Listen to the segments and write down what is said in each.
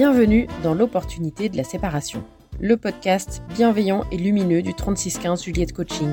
Bienvenue dans l'opportunité de la séparation, le podcast bienveillant et lumineux du 3615 Juliette Coaching.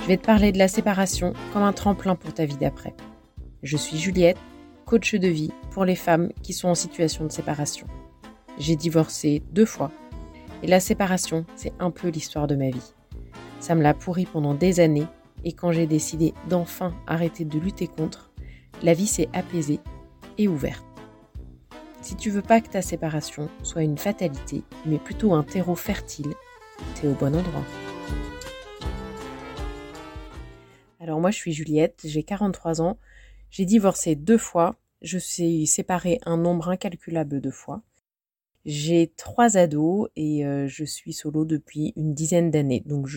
Je vais te parler de la séparation comme un tremplin pour ta vie d'après. Je suis Juliette, coach de vie pour les femmes qui sont en situation de séparation. J'ai divorcé deux fois et la séparation, c'est un peu l'histoire de ma vie. Ça me l'a pourri pendant des années et quand j'ai décidé d'enfin arrêter de lutter contre, la vie s'est apaisée et ouverte. Si tu veux pas que ta séparation soit une fatalité, mais plutôt un terreau fertile, t'es au bon endroit. Alors moi je suis Juliette, j'ai 43 ans, j'ai divorcé deux fois, je suis séparée un nombre incalculable de fois. J'ai trois ados et euh, je suis solo depuis une dizaine d'années, donc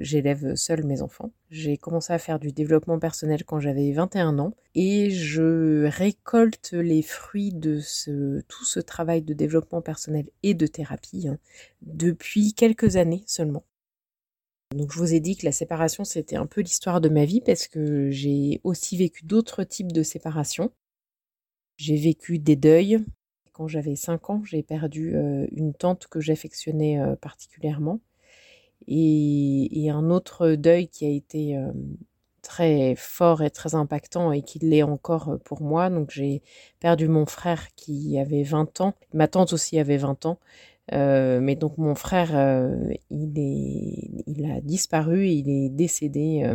j'élève seul mes enfants. J'ai commencé à faire du développement personnel quand j'avais 21 ans et je récolte les fruits de ce, tout ce travail de développement personnel et de thérapie hein, depuis quelques années seulement. Donc je vous ai dit que la séparation c'était un peu l'histoire de ma vie parce que j'ai aussi vécu d'autres types de séparation. J'ai vécu des deuils, quand j'avais 5 ans, j'ai perdu une tante que j'affectionnais particulièrement. Et, un autre deuil qui a été très fort et très impactant et qui l'est encore pour moi. Donc j'ai perdu mon frère qui avait 20 ans. Ma tante aussi avait 20 ans. mais donc mon frère, il, est, il a disparu, il est décédé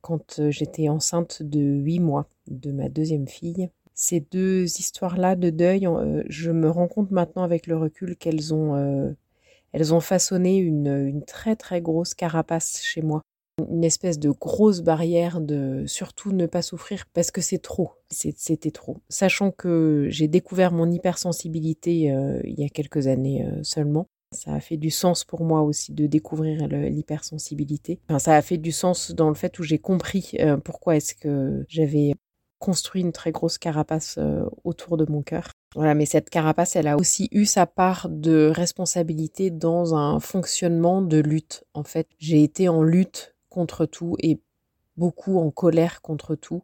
quand j'étais enceinte de 8 mois de ma deuxième fille ces deux histoires-là de deuil, euh, je me rends compte maintenant avec le recul qu'elles ont, euh, elles ont façonné une, très très grosse carapace chez moi. Une espèce de grosse barrière de surtout ne pas souffrir parce que c'est trop. C'était trop. Sachant que j'ai découvert mon hypersensibilité euh, il y a quelques années seulement. Ça a fait du sens pour moi aussi de découvrir l'hypersensibilité. Enfin, ça a fait du sens dans le fait où j'ai compris pourquoi est-ce que j'avais construit une très grosse carapace euh, autour de mon cœur. Voilà, mais cette carapace, elle a aussi eu sa part de responsabilité dans un fonctionnement de lutte. En fait, j'ai été en lutte contre tout et beaucoup en colère contre tout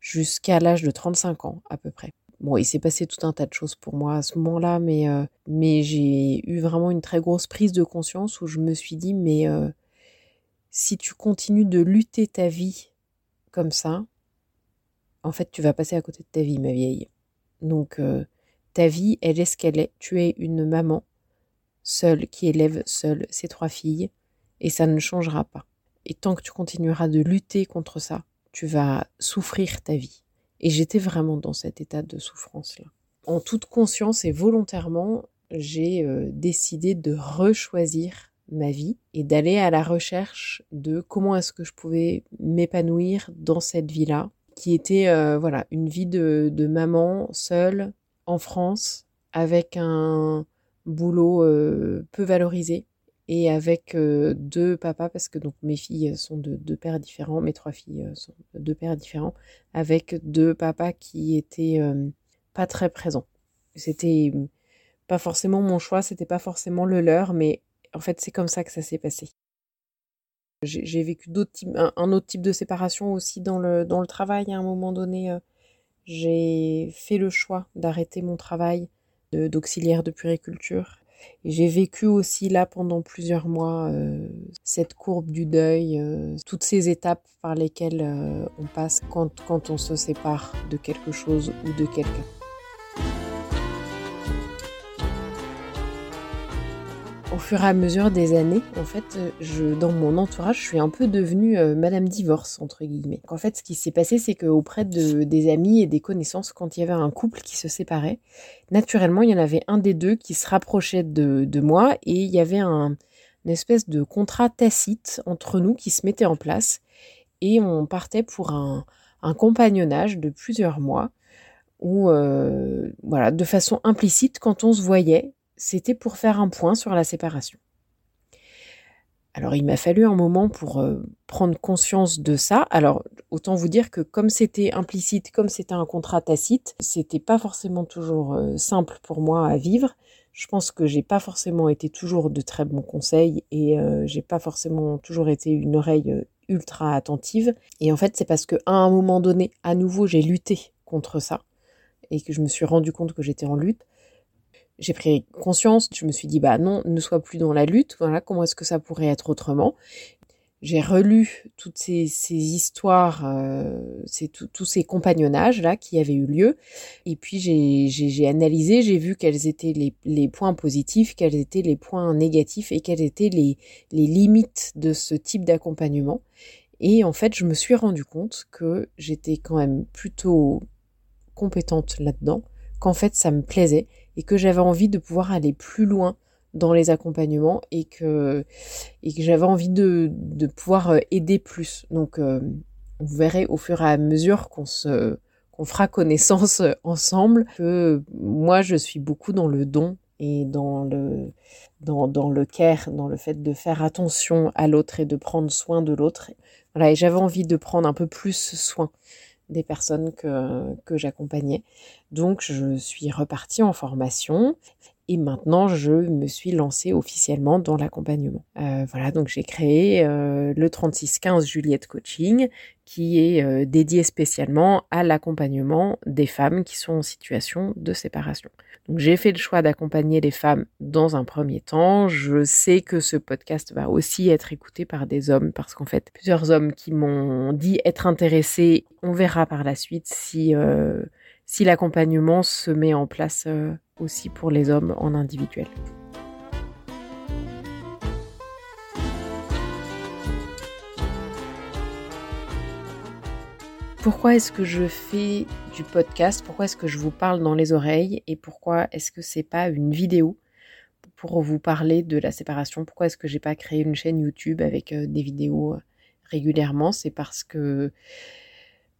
jusqu'à l'âge de 35 ans à peu près. Bon, il s'est passé tout un tas de choses pour moi à ce moment-là, mais, euh, mais j'ai eu vraiment une très grosse prise de conscience où je me suis dit, mais euh, si tu continues de lutter ta vie comme ça, en fait, tu vas passer à côté de ta vie, ma vieille. Donc, euh, ta vie, elle est ce qu'elle est. Tu es une maman seule qui élève seule ses trois filles et ça ne changera pas. Et tant que tu continueras de lutter contre ça, tu vas souffrir ta vie. Et j'étais vraiment dans cet état de souffrance-là. En toute conscience et volontairement, j'ai euh, décidé de rechoisir ma vie et d'aller à la recherche de comment est-ce que je pouvais m'épanouir dans cette vie-là qui était euh, voilà une vie de, maman seule en France avec un boulot euh, peu valorisé et avec euh, deux papas parce que donc mes filles sont de deux pères différents, mes trois filles sont de deux pères différents, avec deux papas qui étaient pas très présents. C'était pas forcément mon choix, c'était pas forcément le leur, mais en fait c'est comme ça que ça s'est passé. J'ai vécu un, autre type de séparation aussi dans le, dans le travail. À un moment donné, euh, j'ai fait le choix d'arrêter mon travail d'auxiliaire de, puriculture. Et j'ai vécu aussi là pendant plusieurs mois euh, cette courbe du deuil, euh, toutes ces étapes par lesquelles on passe quand, quand on se sépare de quelque chose ou de quelqu'un. Au fur et à mesure des années, en fait, je, dans mon entourage, je suis un peu devenue euh, Madame Divorce, entre guillemets. En fait, ce qui s'est passé, c'est qu'auprès de, des amis et des connaissances, quand il y avait un couple qui se séparait, naturellement, il y en avait un des deux qui se rapprochait de, de moi et il y avait un, une espèce de contrat tacite entre nous qui se mettait en place et on partait pour un, un compagnonnage de plusieurs mois où, euh, voilà, de façon implicite, quand on se voyait, c'était pour faire un point sur la séparation. Alors il m'a fallu un moment pour euh, prendre conscience de ça. Alors autant vous dire que comme c'était implicite, comme c'était un contrat tacite, c'était pas forcément toujours euh, simple pour moi à vivre. Je pense que j'ai pas forcément été toujours de très bons conseils et euh, j'ai pas forcément toujours été une oreille ultra attentive. Et en fait c'est parce que à un moment donné, à nouveau, j'ai lutté contre ça et que je me suis rendu compte que j'étais en lutte, j'ai pris conscience, je me suis dit bah non, ne sois plus dans la lutte, voilà, comment est-ce que ça pourrait être autrement? J'ai relu toutes ces, histoires, euh, tous ces compagnonnages là qui avaient eu lieu, et puis j'ai analysé, j'ai vu quels étaient les, points positifs, quels étaient les points négatifs et quelles étaient les, les limites de ce type d'accompagnement. Et en fait, je me suis rendu compte que j'étais quand même plutôt compétente là-dedans, qu'en fait ça me plaisait et que j'avais envie de pouvoir aller plus loin dans les accompagnements et que, et que j'avais envie de, de, pouvoir euh, aider plus. Donc, euh, vous verrez au fur et à mesure qu'on se qu'on fera connaissance euh, ensemble que moi je suis beaucoup dans le don et dans le dans, dans le care, dans le fait de faire attention à l'autre et de prendre soin de l'autre. Voilà, et j'avais envie de prendre un peu plus soin des personnes que, que j'accompagnais. Donc je suis repartie en formation et maintenant, je me suis lancée officiellement dans l'accompagnement. Euh, voilà, donc j'ai créé euh, le 3615 Juliette Coaching, qui est euh, dédié spécialement à l'accompagnement des femmes qui sont en situation de séparation. Donc j'ai fait le choix d'accompagner les femmes dans un premier temps. Je sais que ce podcast va aussi être écouté par des hommes parce qu'en fait, plusieurs hommes qui m'ont dit être intéressés. On verra par la suite si si l'accompagnement se met en place aussi pour les hommes en individuel. Pourquoi est-ce que je fais du podcast? Pourquoi est-ce que je vous parle dans les oreilles? Et pourquoi est-ce que c'est pas une vidéo pour vous parler de la séparation? Pourquoi est-ce que j'ai pas créé une chaîne YouTube avec euh, des vidéos euh, régulièrement? C'est parce que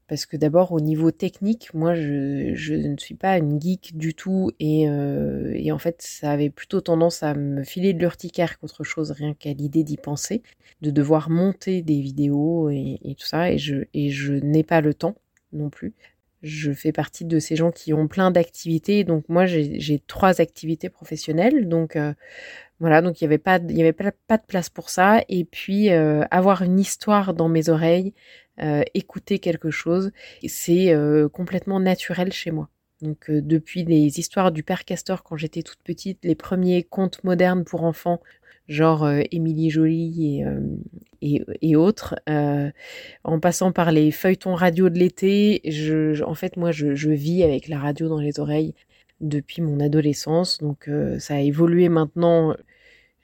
parce que d'abord au niveau technique, moi je, ne suis pas une geek du tout euh, et, en fait ça avait plutôt tendance à me filer de l'urticaire qu'autre chose, rien qu'à l'idée d'y penser, de devoir monter des vidéos et, tout ça. Et je, et je n'ai pas le temps non plus. Je fais partie de ces gens qui ont plein d'activités, donc moi j'ai trois activités professionnelles, donc euh, voilà, donc il n'y avait, pas, il y avait pas, de place pour ça. Et puis, euh, avoir une histoire dans mes oreilles, euh, écouter quelque chose, c'est euh, complètement naturel chez moi. Donc depuis les histoires du père Castor quand j'étais toute petite, les premiers contes modernes pour enfants, genre Émilie Jolie et, et, autres, en passant par les feuilletons radio de l'été, je, en fait moi je, je vis avec la radio dans les oreilles depuis mon adolescence. Donc ça a évolué maintenant.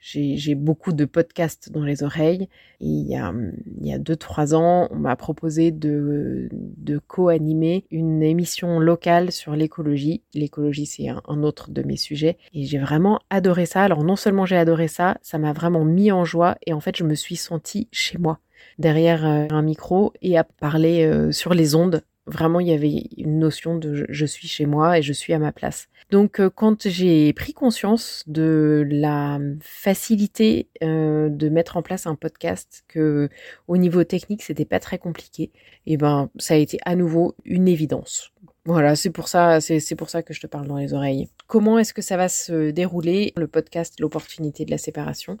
J'ai beaucoup de podcasts dans les oreilles. Et il y a, il y a deux, trois ans, on m'a proposé de, co-animer une émission locale sur l'écologie. L'écologie, c'est un, un, autre de mes sujets. Et j'ai vraiment adoré ça. Alors non seulement j'ai adoré ça, ça m'a vraiment mis en joie. Et en fait, je me suis sentie chez moi derrière euh, un micro et à parler euh, sur les ondes Vraiment, il y avait une notion de je suis chez moi et je suis à ma place. Donc, euh, quand j'ai pris conscience de la facilité euh, de mettre en place un podcast, que au niveau technique c'était pas très compliqué, et eh ben ça a été à nouveau une évidence. Voilà, c'est pour ça, c'est pour ça que je te parle dans les oreilles. Comment est-ce que ça va se dérouler le podcast, l'opportunité de la séparation?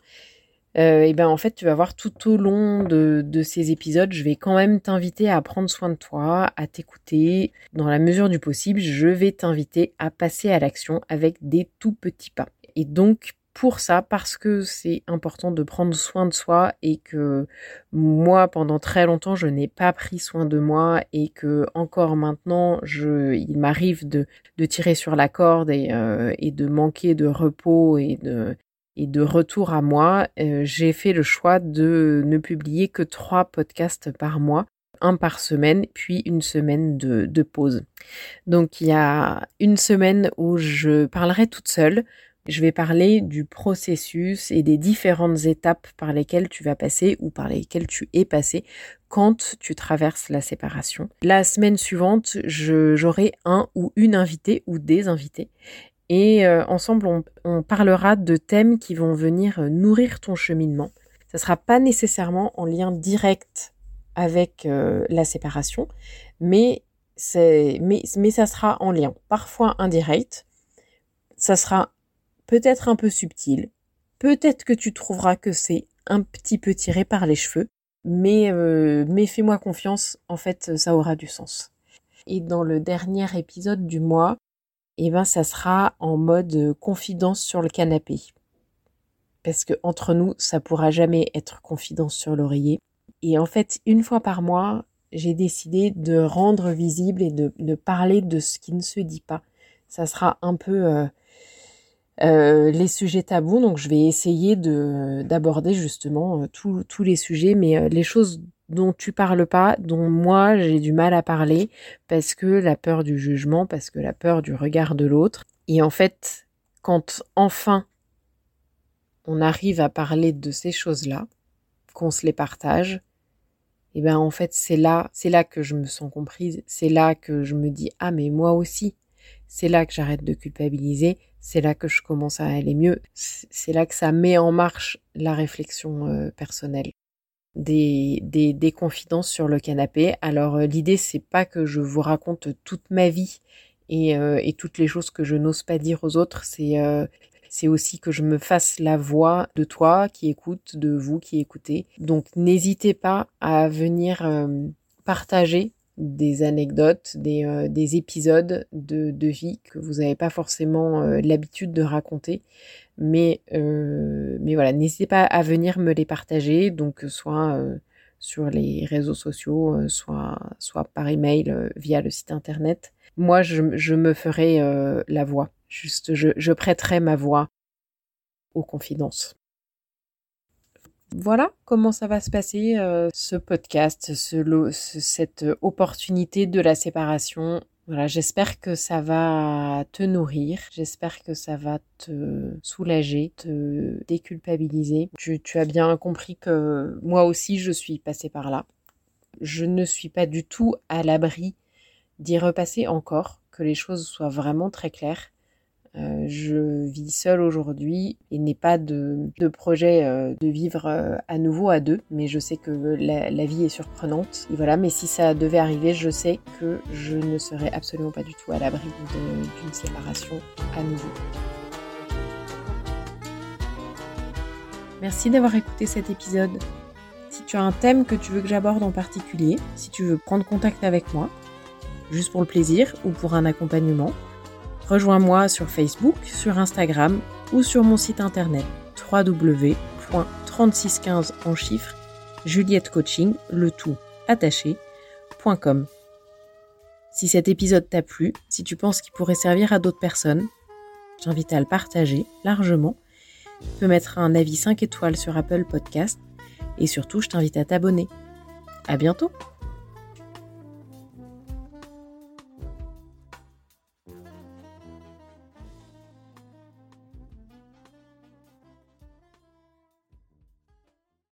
Euh, et ben en fait tu vas voir tout au long de, de ces épisodes, je vais quand même t'inviter à prendre soin de toi, à t'écouter. Dans la mesure du possible, je vais t'inviter à passer à l'action avec des tout petits pas. Et donc pour ça, parce que c'est important de prendre soin de soi et que moi, pendant très longtemps, je n'ai pas pris soin de moi et que encore maintenant, je, il m'arrive de, de tirer sur la corde et, euh, et de manquer de repos et de, et de retour à moi, euh, j'ai fait le choix de ne publier que trois podcasts par mois, un par semaine, puis une semaine de, de pause. Donc il y a une semaine où je parlerai toute seule. Je vais parler du processus et des différentes étapes par lesquelles tu vas passer ou par lesquelles tu es passé quand tu traverses la séparation. La semaine suivante, j'aurai un ou une invitée ou des invités et euh, ensemble, on, parlera de thèmes qui vont venir euh, nourrir ton cheminement. Ça ne sera pas nécessairement en lien direct avec euh, la séparation, mais, mais, ça sera en lien, parfois indirect. Ça sera peut-être un peu subtil. Peut-être que tu trouveras que c'est un petit peu tiré par les cheveux, mais fais-moi confiance, en fait, ça aura du sens. Et dans le dernier épisode du mois, eh ben, ça sera en mode confidence sur le canapé. Parce que entre nous, ça pourra jamais être confidence sur l'oreiller. Et en fait, une fois par mois, j'ai décidé de rendre visible et de, parler de ce qui ne se dit pas. Ça sera un peu euh, euh, les sujets tabous, donc je vais essayer de d'aborder justement euh, tous les sujets, mais les choses dont tu parles pas, dont moi j'ai du mal à parler, parce que la peur du jugement, parce que la peur du regard de l'autre. Et en fait, quand enfin on arrive à parler de ces choses-là, qu'on se les partage, et eh ben en fait c'est là, c'est là que je me sens comprise, c'est là que je me dis ah mais moi aussi, c'est là que j'arrête de culpabiliser, c'est là que je commence à aller mieux, c'est là que ça met en marche la réflexion euh, personnelle. Des, des, des, confidences sur le canapé. Alors euh, l'idée c'est pas que je vous raconte toute ma vie et, euh, et toutes les choses que je n'ose pas dire aux autres, c'est c'est aussi que je me fasse la voix de toi qui écoute, de vous qui écoutez. Donc n'hésitez pas à venir euh, partager des anecdotes, des, euh, des épisodes de, de, vie que vous n'avez pas forcément euh, l'habitude de raconter. Mais, mais voilà, n'hésitez pas à venir me les partager, donc soit sur les réseaux sociaux, soit, soit par email via le site internet. Moi, je, je me ferai la voix. Juste, je, je prêterai ma voix aux confidences. Voilà comment ça va se passer, euh, ce podcast, ce, cette opportunité de la séparation. Voilà, j'espère que ça va te nourrir, j'espère que ça va te soulager, te déculpabiliser. Tu, tu as bien compris que moi aussi je suis passée par là. Je ne suis pas du tout à l'abri d'y repasser encore, que les choses soient vraiment très claires. Euh, je vis seule aujourd'hui et n'ai pas de, projet euh, de vivre euh, à nouveau à deux, mais je sais que la, vie est surprenante. Et voilà, mais si ça devait arriver, je sais que je ne serai absolument pas du tout à l'abri d'une séparation à nouveau. Merci d'avoir écouté cet épisode. Si tu as un thème que tu veux que j'aborde en particulier, si tu veux prendre contact avec moi, juste pour le plaisir ou pour un accompagnement, Rejoins-moi sur Facebook, sur Instagram ou sur mon site internet www.3615 en chiffres Juliette le tout attaché.com. Si cet épisode t'a plu, si tu penses qu'il pourrait servir à d'autres personnes, j'invite à le partager largement. Tu peux mettre un avis 5 étoiles sur Apple Podcast et surtout, je t'invite à t'abonner. À bientôt!